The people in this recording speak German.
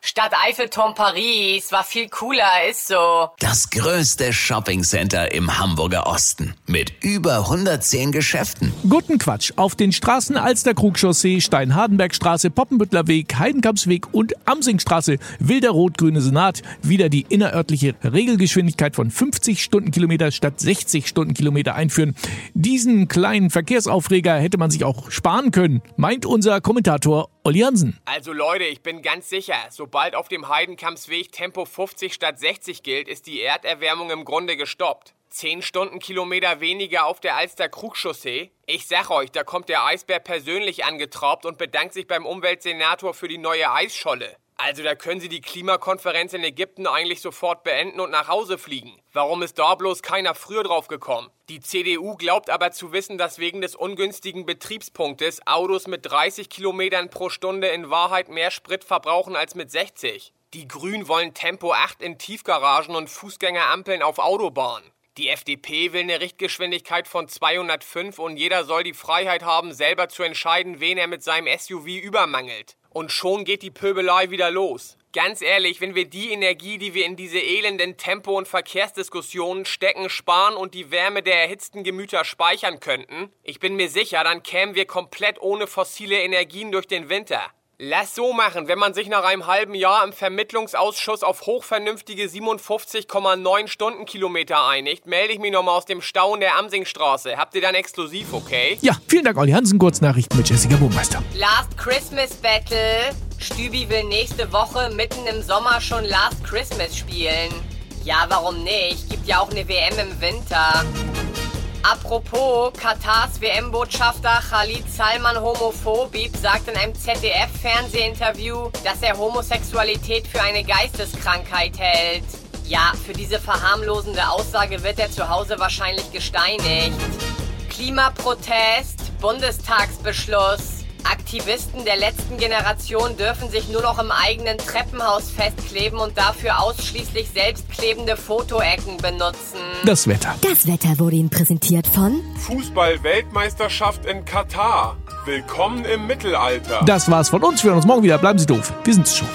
Stadt Eiffelturm Paris war viel cooler, ist so. Das größte Shoppingcenter im Hamburger Osten mit über 110 Geschäften. Guten Quatsch. Auf den Straßen Alster Krugchaussee, Stein-Hardenberg-Straße, Poppenbüttler-Weg, Heidenkampsweg und Amsingstraße will der rot-grüne Senat wieder die innerörtliche Regelgeschwindigkeit von 50 Stundenkilometer statt 60 Stundenkilometer einführen. Diesen kleinen Verkehrsaufreger hätte man sich auch sparen können, meint unser Kommentator Olli Hansen. Also Leute, ich bin ganz sicher, sobald auf dem Heidenkampsweg Tempo 50 statt 60 gilt, ist die Erderwärmung im Grunde gestoppt. 10 Stundenkilometer weniger auf der Alster Krugchaussee. Ich sag euch, da kommt der Eisbär persönlich angetrabt und bedankt sich beim Umweltsenator für die neue Eisscholle. Also da können Sie die Klimakonferenz in Ägypten eigentlich sofort beenden und nach Hause fliegen. Warum ist da bloß keiner früher drauf gekommen? Die CDU glaubt aber zu wissen, dass wegen des ungünstigen Betriebspunktes Autos mit 30 Kilometern pro Stunde in Wahrheit mehr Sprit verbrauchen als mit 60. Die Grünen wollen Tempo 8 in Tiefgaragen und Fußgängerampeln auf Autobahnen. Die FDP will eine Richtgeschwindigkeit von 205 und jeder soll die Freiheit haben, selber zu entscheiden, wen er mit seinem SUV übermangelt. Und schon geht die Pöbelei wieder los. Ganz ehrlich, wenn wir die Energie, die wir in diese elenden Tempo- und Verkehrsdiskussionen stecken, sparen und die Wärme der erhitzten Gemüter speichern könnten, ich bin mir sicher, dann kämen wir komplett ohne fossile Energien durch den Winter. Lass so machen, wenn man sich nach einem halben Jahr im Vermittlungsausschuss auf hochvernünftige 57,9 Stundenkilometer einigt, melde ich mich nochmal aus dem Stau in der Amsingstraße. Habt ihr dann exklusiv, okay? Ja, vielen Dank, Olli Hansen. Kurznachrichten mit Jessica Burmeister. Last Christmas Battle. Stübi will nächste Woche mitten im Sommer schon Last Christmas spielen. Ja, warum nicht? Gibt ja auch eine WM im Winter. Apropos, Katars WM-Botschafter Khalid Salman Homophobib sagt in einem ZDF-Fernsehinterview, dass er Homosexualität für eine Geisteskrankheit hält. Ja, für diese verharmlosende Aussage wird er zu Hause wahrscheinlich gesteinigt. Klimaprotest, Bundestagsbeschluss. Aktivisten der letzten Generation dürfen sich nur noch im eigenen Treppenhaus festkleben und dafür ausschließlich selbstklebende Fotoecken benutzen. Das Wetter. Das Wetter wurde Ihnen präsentiert von Fußball-Weltmeisterschaft in Katar. Willkommen im Mittelalter. Das war's von uns. Wir hören uns morgen wieder. Bleiben Sie doof. Wir sind's schon.